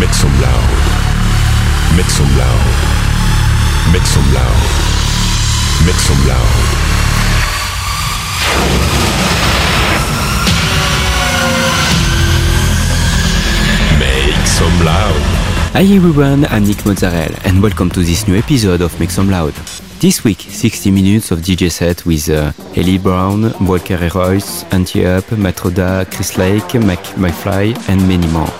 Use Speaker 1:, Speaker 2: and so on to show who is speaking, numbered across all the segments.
Speaker 1: Make some loud. Make some loud. Make some loud. Make some loud. Make some loud.
Speaker 2: Hi everyone, I'm Nick Mozzarella and welcome to this new episode of Make Some Loud. This week, 60 minutes of DJ set with uh, Ellie Brown, Walker Royce, Anti-Up, Matroda, Chris Lake, Mac MyFly and many more.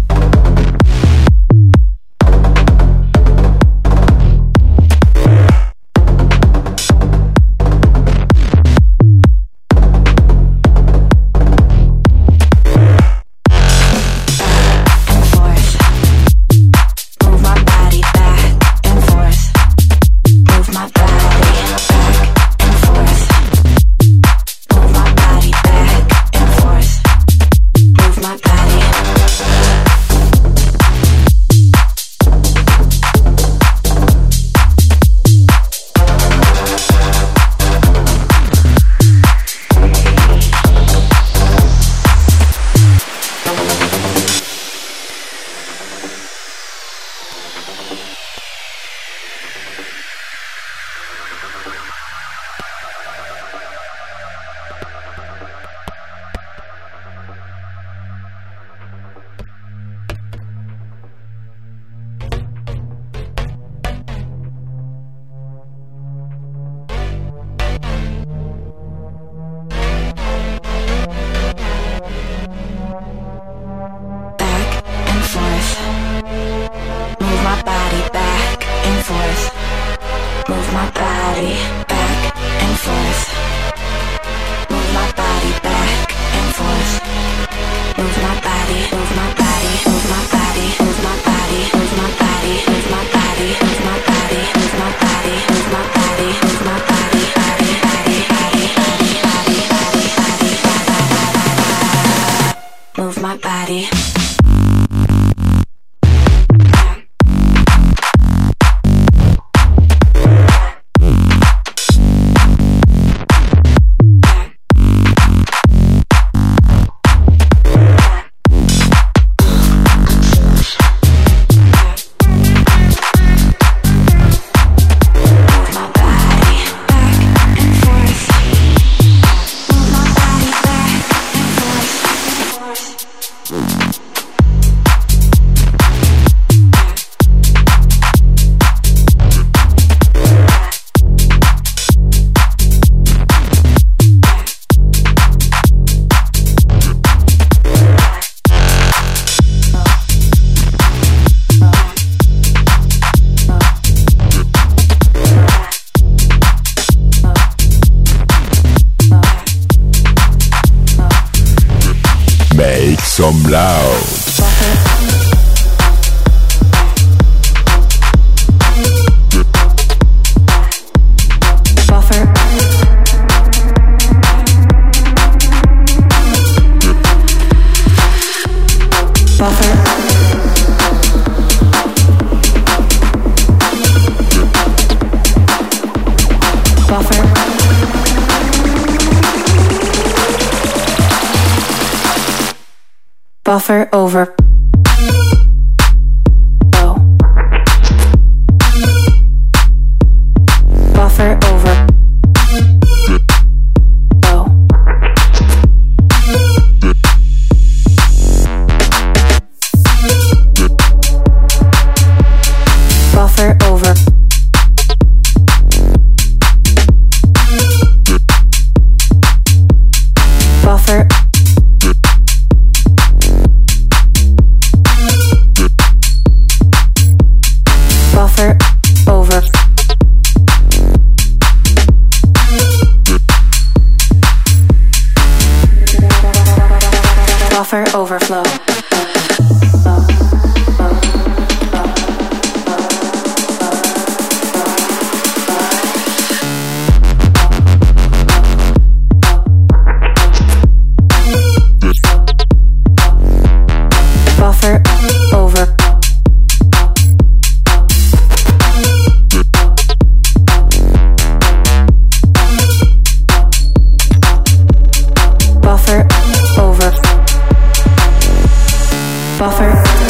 Speaker 1: Some loud.
Speaker 3: Buffer over. buffer.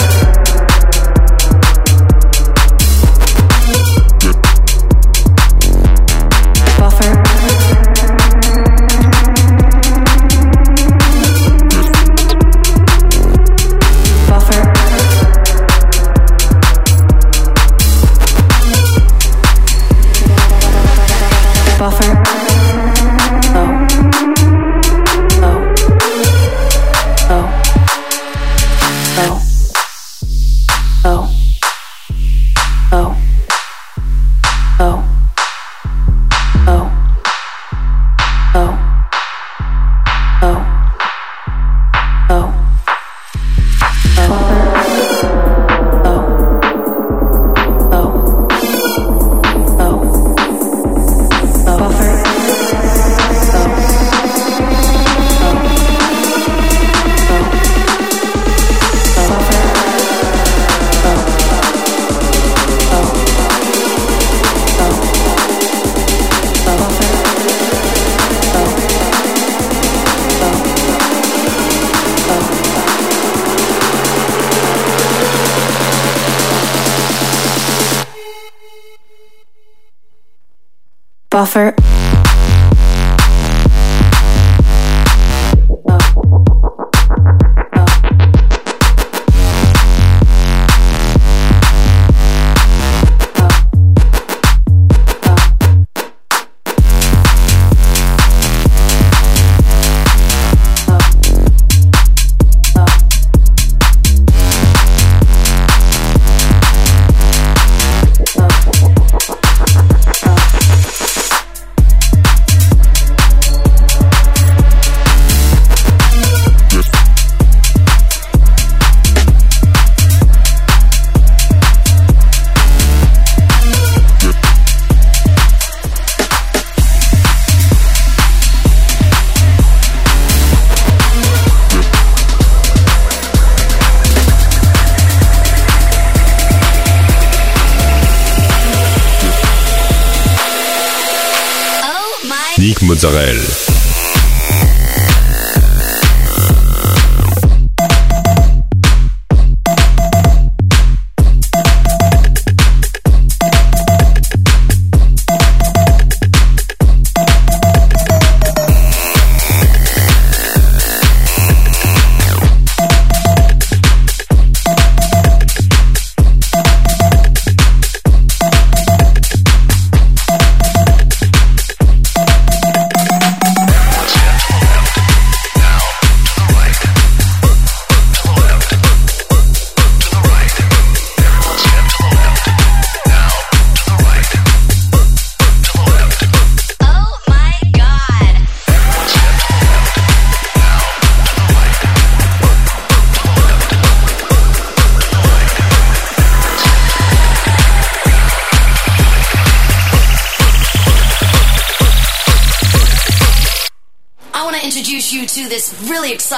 Speaker 4: Israel.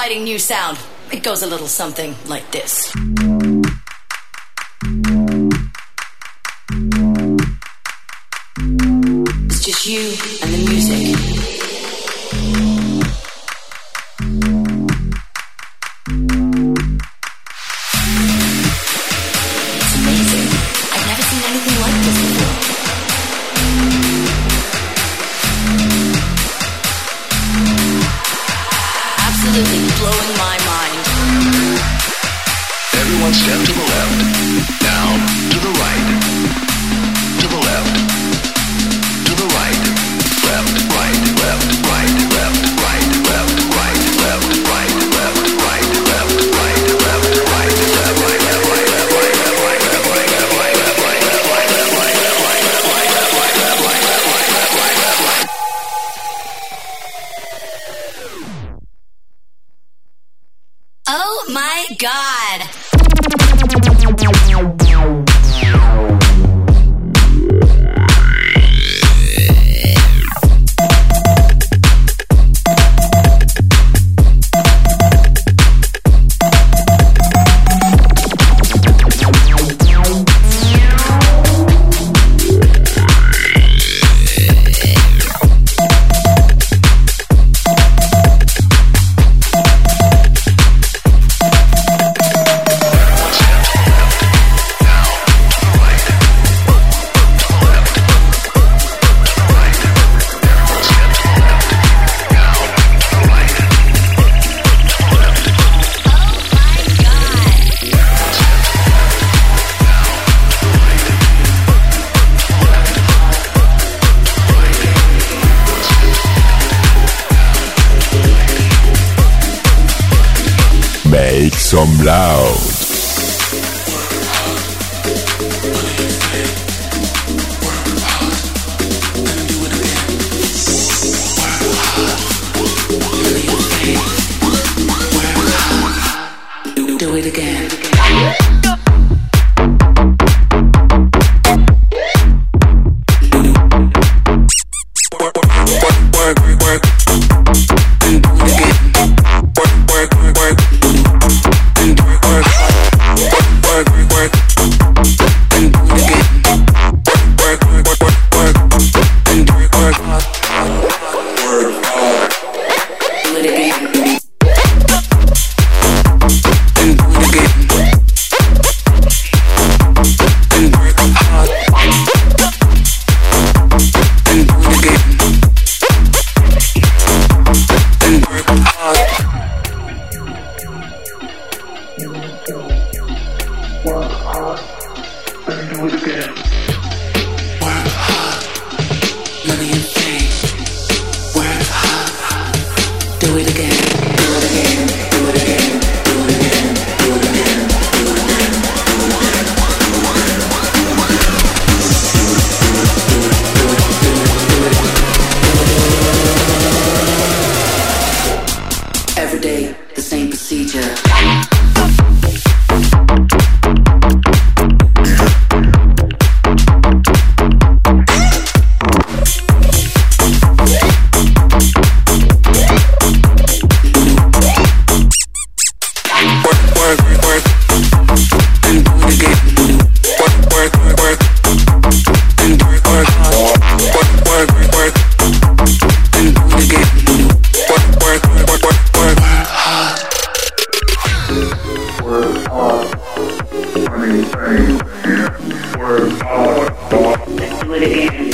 Speaker 5: Exciting new sound. It goes a little something like this.
Speaker 6: Freak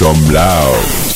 Speaker 7: some loud.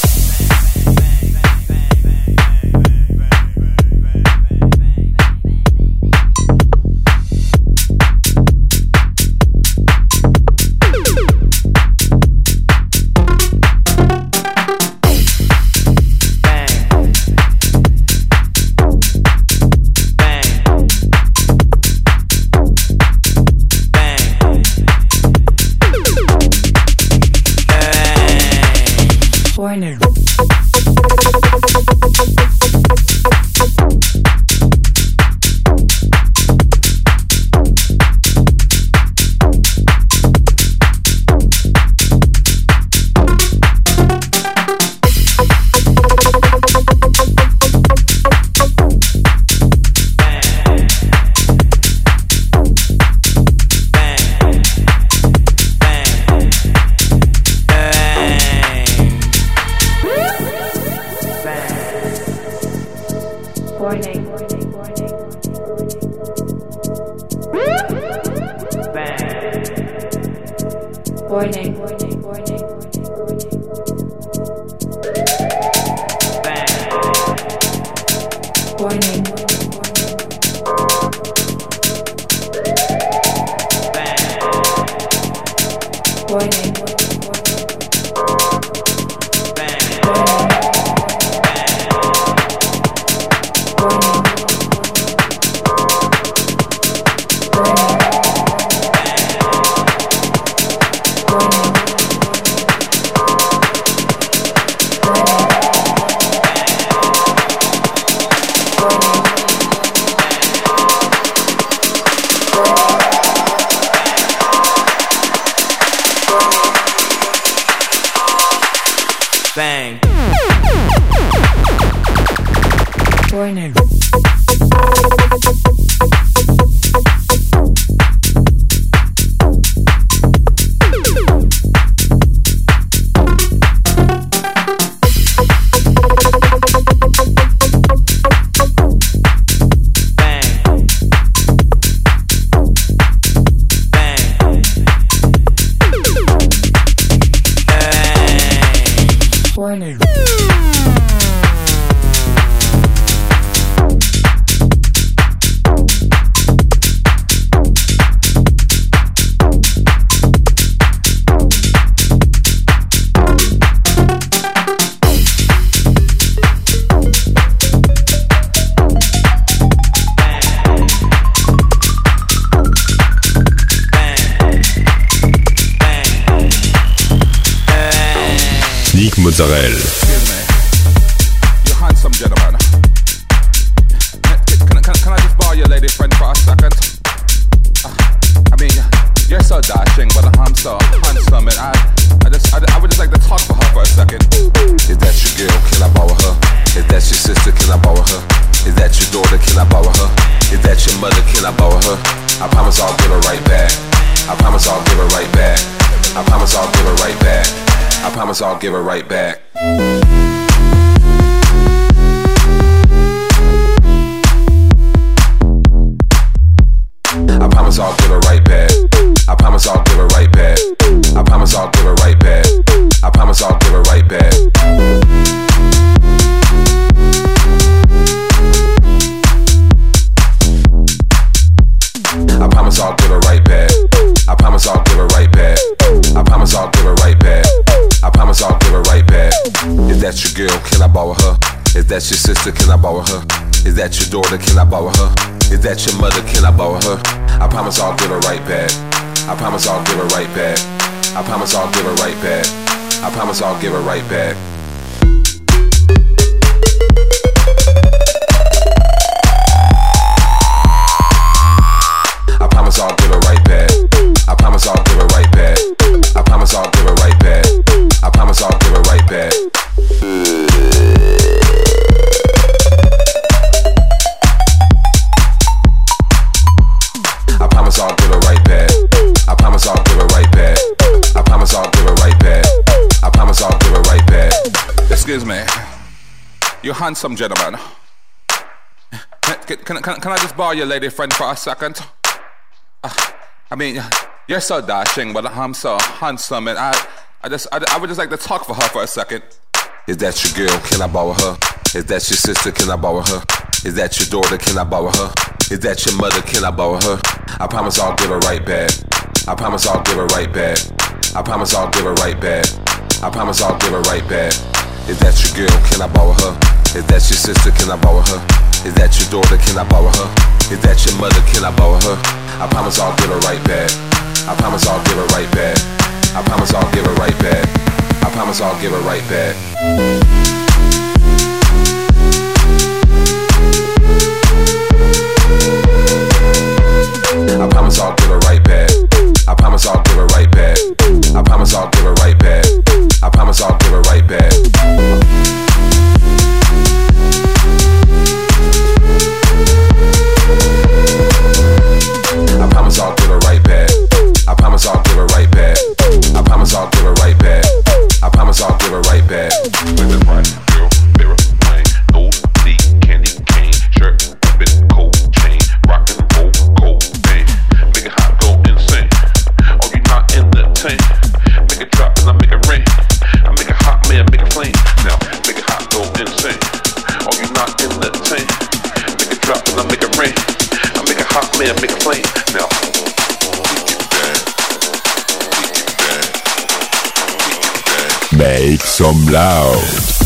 Speaker 7: Mozzarella.
Speaker 8: I'll give it right back. Sister? Can I borrow her? Is that your daughter? Can I borrow her? Is that your mother? Can I borrow her? I promise I'll give her right back. I promise I'll give her right back. I promise I'll give her right back. I promise I'll give her right back. Handsome gentleman. Can, can, can, can I just borrow your lady friend for a second? Uh, I mean, you're so dashing, but I'm so handsome, and I, I just, I, I would just like to talk for her for a second. Is that your girl? Can I borrow her? Is that your sister? Can I borrow her? Is that your daughter? Can I borrow her? Is that your mother? Can I borrow her? I promise I'll give her right back. I promise I'll give her right back. I promise I'll give her right back. I promise I'll give her right back. Is that your girl? Can I borrow her? If that's your sister, can I borrow her? Is that your daughter, can I borrow her? Is that your mother, can I borrow her? I promise I'll give her right back. I promise I'll give her right back. I promise I'll give her right back. I promise I'll give her right back. I promise I'll give her right back. I promise I'll give her right back. I promise I'll give her right back. I promise I'll give it right back. Promise I'll give her right back. I promise I'll give her right back. I promise I'll give her right back. I promise I'll give her right back.
Speaker 9: The right girl, make a. Now, Make
Speaker 4: some loud.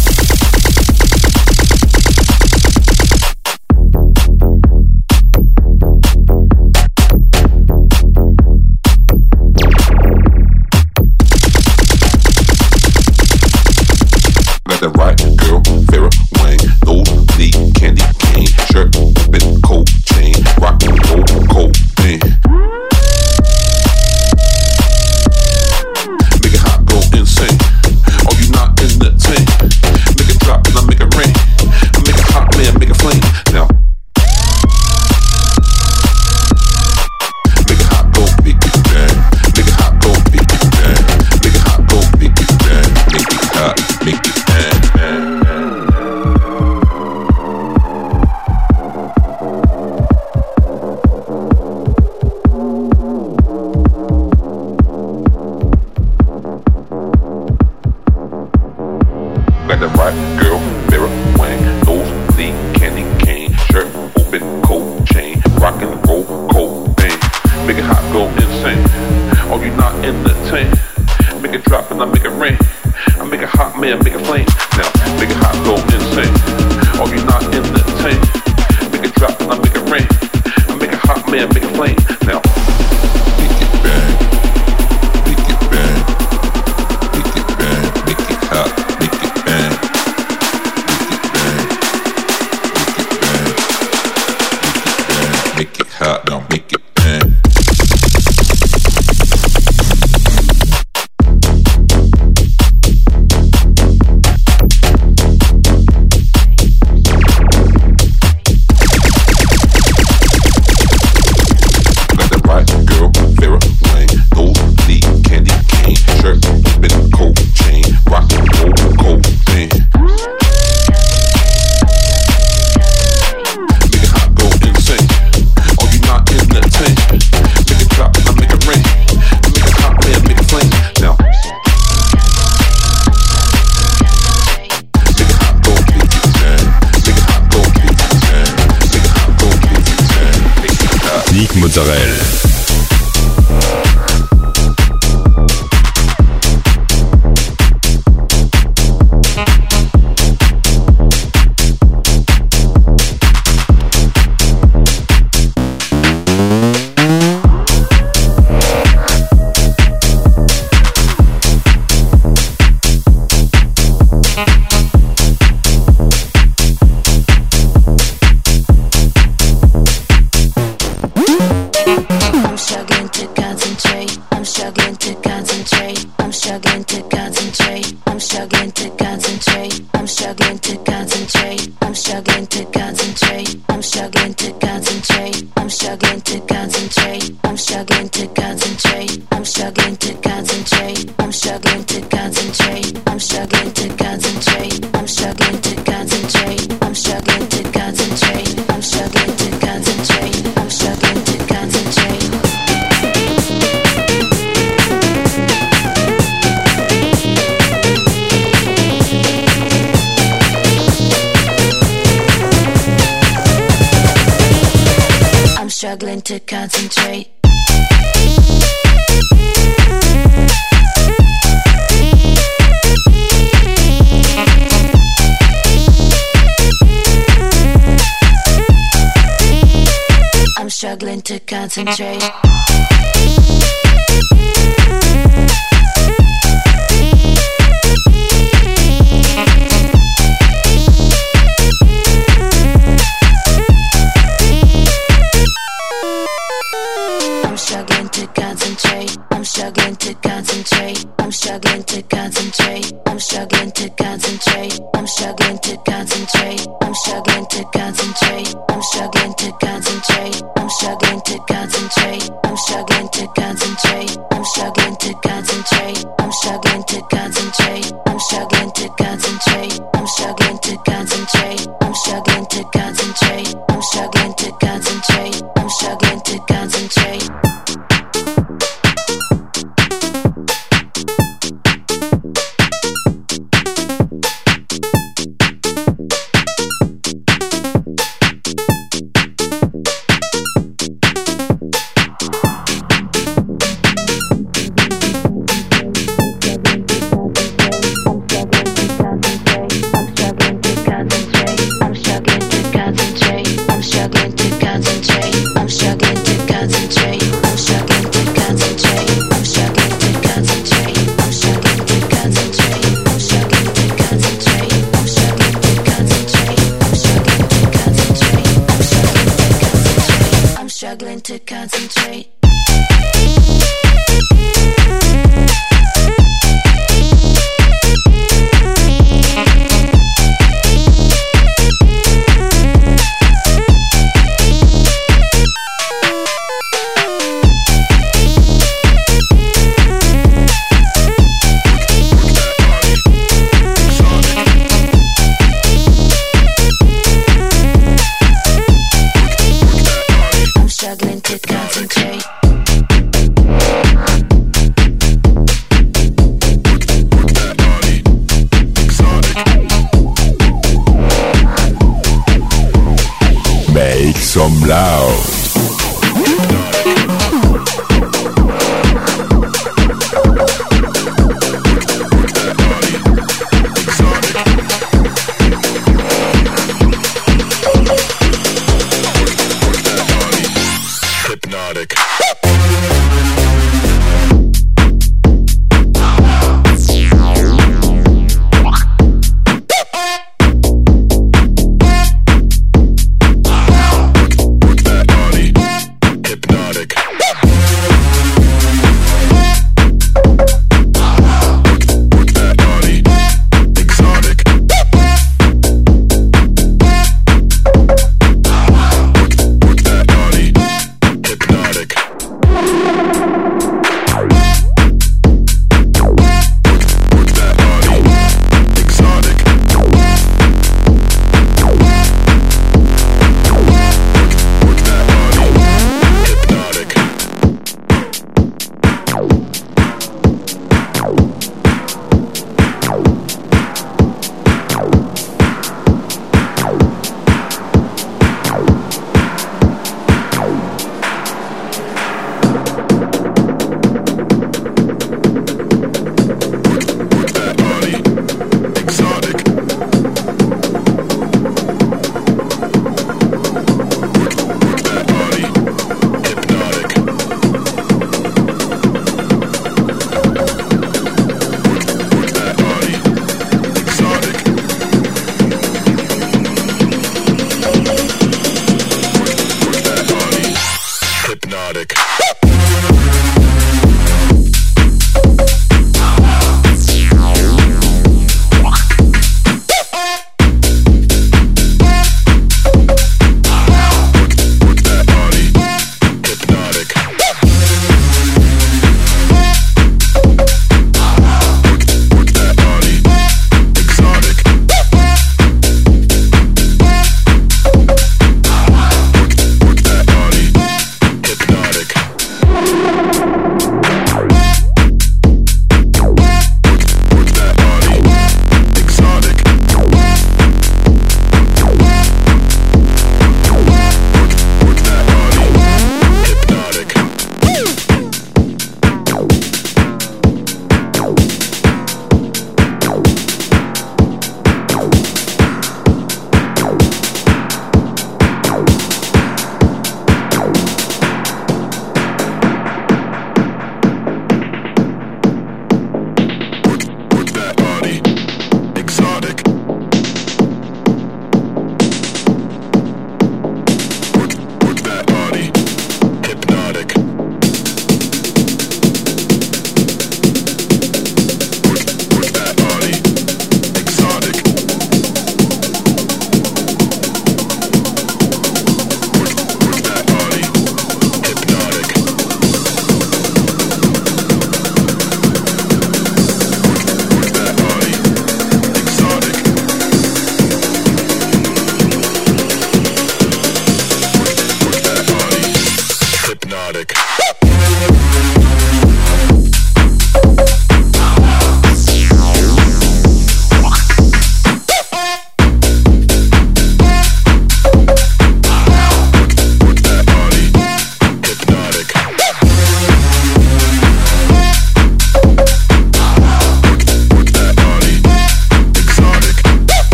Speaker 6: Struggling to concentrate.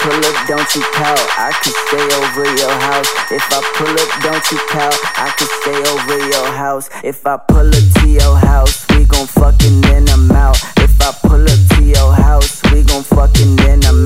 Speaker 10: pull up, don't you pout. I could stay over your house. If I pull up, don't you pout. I could stay over your house. If I pull up to your house, we gon' fucking then I'm out. If I pull up to your house, we gon' fucking then I'm out.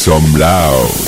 Speaker 4: some loud.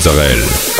Speaker 4: Mozzarella.